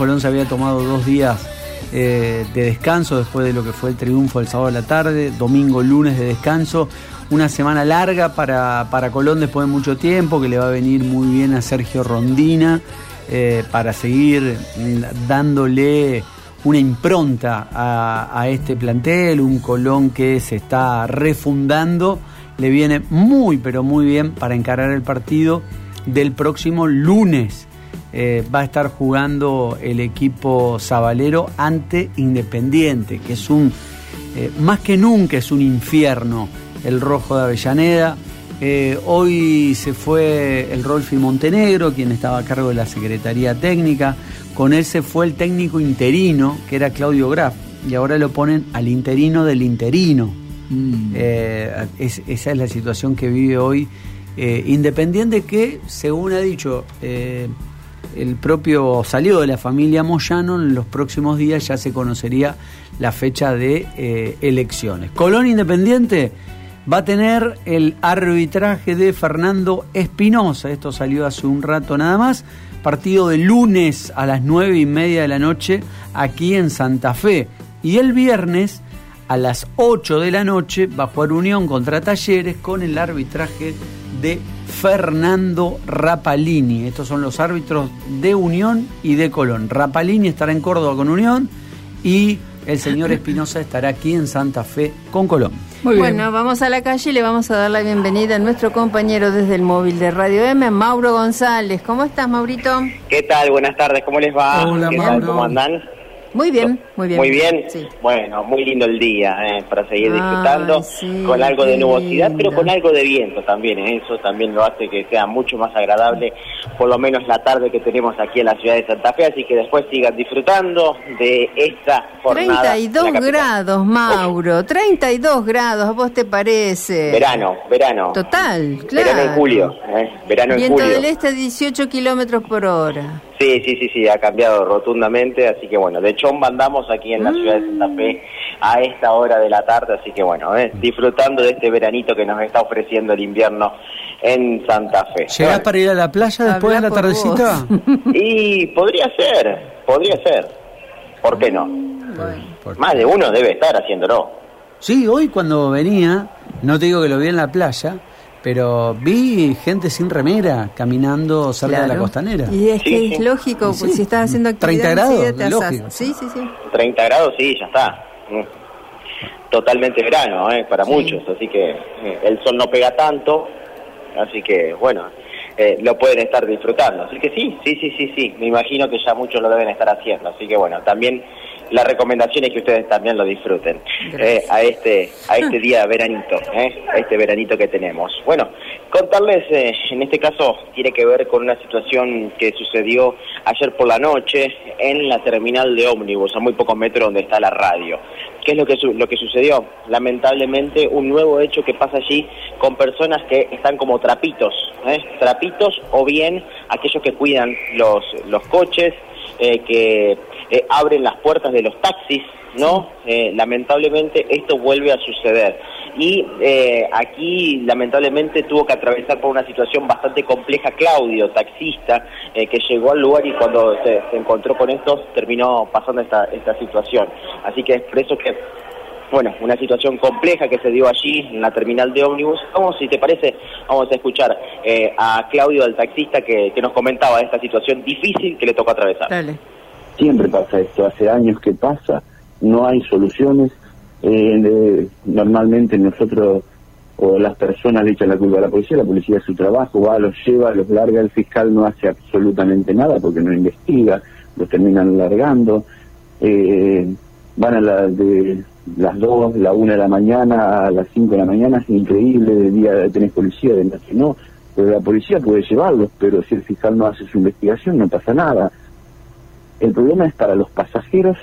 Colón se había tomado dos días eh, de descanso después de lo que fue el triunfo el sábado de la tarde, domingo, lunes de descanso. Una semana larga para, para Colón después de mucho tiempo, que le va a venir muy bien a Sergio Rondina eh, para seguir dándole una impronta a, este plantel, un Colón que se está refundando, le viene muy pero muy bien para encarar el partido del próximo lunes. Eh, va a estar jugando el equipo sabalero ante Independiente, que es un, eh, más que nunca es un infierno el rojo de Avellaneda. Eh, hoy se fue el Rolfi Montenegro, quien estaba a cargo de la Secretaría Técnica. Con él se fue el técnico interino, que era Claudio Graf, y ahora lo ponen al interino del interino. Mm. Esa es la situación que vive hoy Independiente, que según ha dicho el propio salió de la familia Moyano, en los próximos días ya se conocería la fecha de elecciones. Colón Independiente va a tener el arbitraje de Fernando Espinosa. Esto salió hace un rato nada más. Partido de lunes a las nueve y media de la noche aquí en Santa Fe. Y el viernes a las 8 de la noche va a jugar Unión contra Talleres con el arbitraje de Fernando Rapalini. Estos son los árbitros de Unión y de Colón. Rapalini estará en Córdoba con Unión y el señor Espinosa estará aquí en Santa Fe con Colón. Muy bueno, vamos a la calle y le vamos a dar la bienvenida a nuestro compañero desde el móvil de Radio M, Mauro González. ¿Cómo estás, Maurito? ¿Qué tal? Buenas tardes, ¿cómo les va? Hola, ¿Qué Mauro. ¿Cómo andan? Muy bien, muy bien. Muy bien. Sí. Bueno, muy lindo el día eh, para seguir disfrutando sí, con algo de nubosidad, pero con algo de viento también. eh, Eso también lo hace que sea mucho más agradable, por lo menos la tarde que tenemos aquí en la ciudad de Santa Fe. Así que después sigan disfrutando de esta jornada. 32 en la capital. grados, Mauro. 32 grados, ¿a vos te parece? Verano, verano. Total, claro. Verano en julio. eh, Verano en julio. del este 18 kilómetros por hora. Sí, sí, sí, sí, ha cambiado rotundamente, así que bueno, de chomba andamos aquí en la ciudad de Santa Fe a esta hora de la tarde, así que bueno, eh, disfrutando de este veranito que nos está ofreciendo el invierno en Santa Fe. ¿Llegás para ir a la playa después de la tardecita? Y podría ser, podría ser, ¿por qué no? Bueno. Más de uno debe estar haciéndolo. Sí, hoy cuando venía, no te digo que lo vi en la playa, pero vi gente sin remera caminando cerca de la costanera. Y es Sí, que es sí. lógico, pues si estás haciendo 30 actividad grados, enseguida te asás. lógico. Sí, sí, sí. 30 grados, sí, ya está. Mm. Totalmente verano, eh, para Sí. muchos, así que eh, el sol no pega tanto, así que bueno, eh, lo pueden estar disfrutando. Así que sí, sí, sí, sí, sí, me imagino que ya muchos lo deben estar haciendo, así que bueno, también la recomendación es que ustedes también lo disfruten eh, a este a este día veranito, eh, a este veranito que tenemos. Bueno, contarles, eh, en este caso tiene que ver con una situación que sucedió ayer por la noche en la terminal de ómnibus, a muy pocos metros donde está la radio. ¿Qué es lo que, su- lo que sucedió? Lamentablemente un nuevo hecho que pasa allí con personas que están como trapitos, ¿eh? trapitos o bien aquellos que cuidan los, los coches, eh, que eh, abren las puertas de los taxis, ¿no? Eh, lamentablemente esto vuelve a suceder. Y eh, aquí lamentablemente tuvo que atravesar por una situación bastante compleja Claudio, taxista, eh, que llegó al lugar y cuando se, se encontró con estos terminó pasando esta, esta situación. Así que es por eso que bueno, una situación compleja que se dio allí en la terminal de ómnibus. Vamos, si te parece, vamos a escuchar eh, a Claudio, el taxista, que, que nos comentaba esta situación difícil que le tocó atravesar. Dale. Siempre pasa esto, hace años que pasa, no hay soluciones. eh, normalmente nosotros o las personas le echan la culpa a la policía, la policía hace su trabajo, va, los lleva, los larga, el fiscal no hace absolutamente nada porque no investiga, los terminan largando. eh, van a la, de las 2, la 1 de la mañana a las 5 de la mañana, es increíble, de día tenés policía, de noche no, pero la policía puede llevarlos, pero si el fiscal no hace su investigación no pasa nada. El problema es para los pasajeros,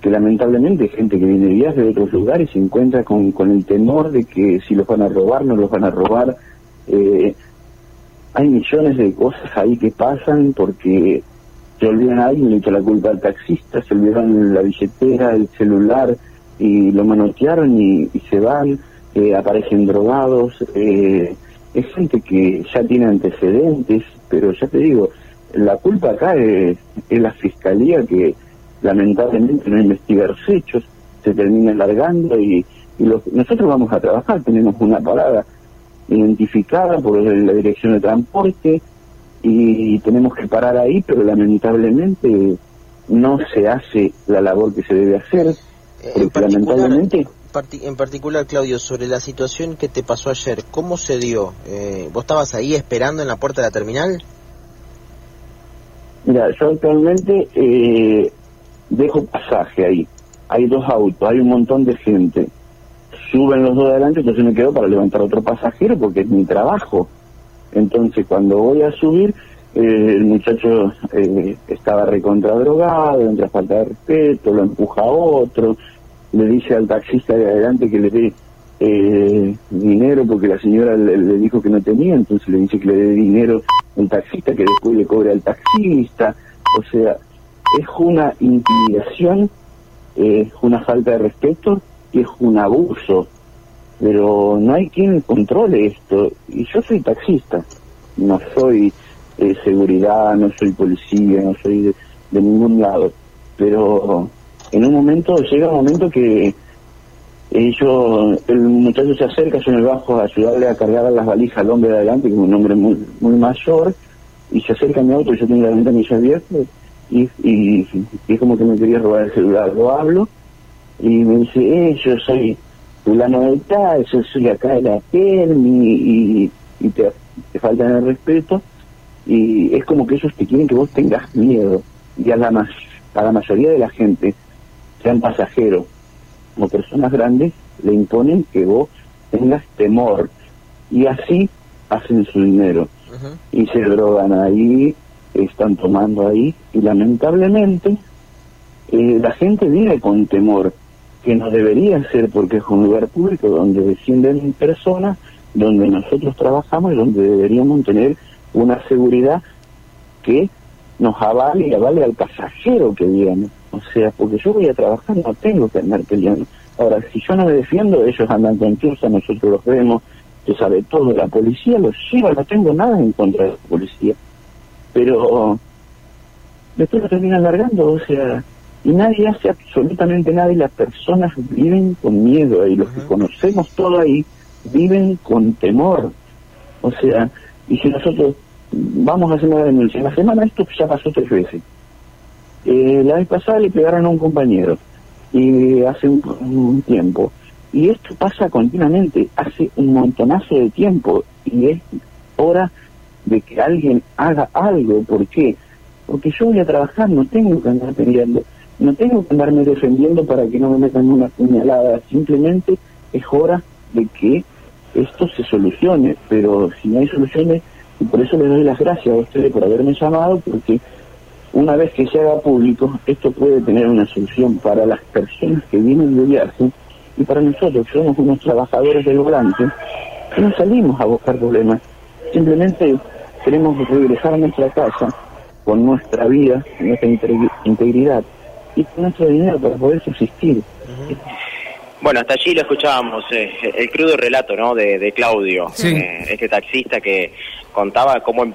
que lamentablemente gente que viene de viaje de otros lugares se encuentra con, con el temor de que si los van a robar, no los van a robar. Eh, hay millones de cosas ahí que pasan porque se olvidan a alguien, le echa la culpa al taxista, se olvidan la billetera, el celular y lo manotearon y, y se van, eh, aparecen drogados. eh, es gente que ya tiene antecedentes, pero ya te digo, la culpa acá es, la fiscalía que lamentablemente no investiga los hechos, se termina alargando y, nosotros vamos a trabajar, tenemos una parada identificada por la dirección de transporte y tenemos que parar ahí, pero lamentablemente no se hace la labor que se debe hacer, porque lamentablemente en particular, Claudio, sobre la situación que te pasó ayer, ¿cómo se dio? Eh, ¿Vos estabas ahí esperando en la puerta de la terminal? Mira, yo actualmente eh, dejo pasaje ahí. Hay dos autos, hay un montón de gente. Suben los dos adelante, entonces me quedo para levantar otro pasajero porque es mi trabajo. Entonces, cuando voy a subir, eh, el muchacho estaba recontra drogado, entra falta de respeto, lo empuja a otro le dice al taxista de adelante que le dé eh, dinero porque la señora le, dijo que no tenía, entonces le dice que le dé dinero al taxista, que después le cobre al taxista. O sea, es una intimidación, es una falta de respeto y es un abuso. Pero no hay quien controle esto. Y yo soy taxista, no soy eh, seguridad, no soy policía, no soy de, de ningún lado. Pero en un momento, llega un momento que ellos, el muchacho se acerca, yo me bajo a ayudarle a cargar las valijas al hombre de adelante, que es un hombre muy, muy mayor, y se acerca a mi auto, yo tengo la ventanilla abierta, y, y, y, es como que me quería robar el celular, lo hablo, y me dice, eh, yo soy fulano de tal, yo soy acá de la y, y te, te faltan el respeto, y es como que ellos te quieren que vos tengas miedo, y a la, a la mayoría de la gente, sean pasajeros o personas grandes, le imponen que vos tengas temor y así hacen su dinero y se drogan ahí, están tomando ahí y lamentablemente eh, la gente vive con temor que no debería ser porque es un lugar público donde descienden personas, donde nosotros trabajamos y donde deberíamos tener una seguridad que nos avale y avale al pasajero que viene. O sea, porque yo voy a trabajar, no tengo que andar peleando. Ahora, si yo no me defiendo, ellos andan con chusa, nosotros los vemos, se sabe todo, la policía los lleva, no tengo nada en contra de la policía. Pero después lo terminan largando, o sea, y nadie hace absolutamente nada y las personas viven con miedo y los que conocemos todo ahí viven con temor. O sea, y si nosotros vamos a hacer una denuncia, en la semana esto ya pasó tres veces eh, la vez pasada le pegaron a un compañero y hace un, tiempo. Y esto pasa continuamente, hace un montonazo de tiempo y es hora de que alguien haga algo. ¿Por qué? Porque yo voy a trabajar, no tengo que andar peleando, no tengo que andarme defendiendo para que no me metan una puñalada, simplemente es hora de que esto se solucione, pero si no hay soluciones, y por eso les doy las gracias a ustedes por haberme llamado, porque una vez que se haga público, esto puede tener una solución para las personas que vienen de viaje y para nosotros, que somos unos trabajadores del volante, que no salimos a buscar problemas. Simplemente queremos regresar a nuestra casa con nuestra vida, nuestra integridad y con nuestro dinero para poder subsistir. Bueno, hasta allí lo escuchábamos, eh, el crudo relato ¿no? de, Claudio, eh, este taxista que contaba cómo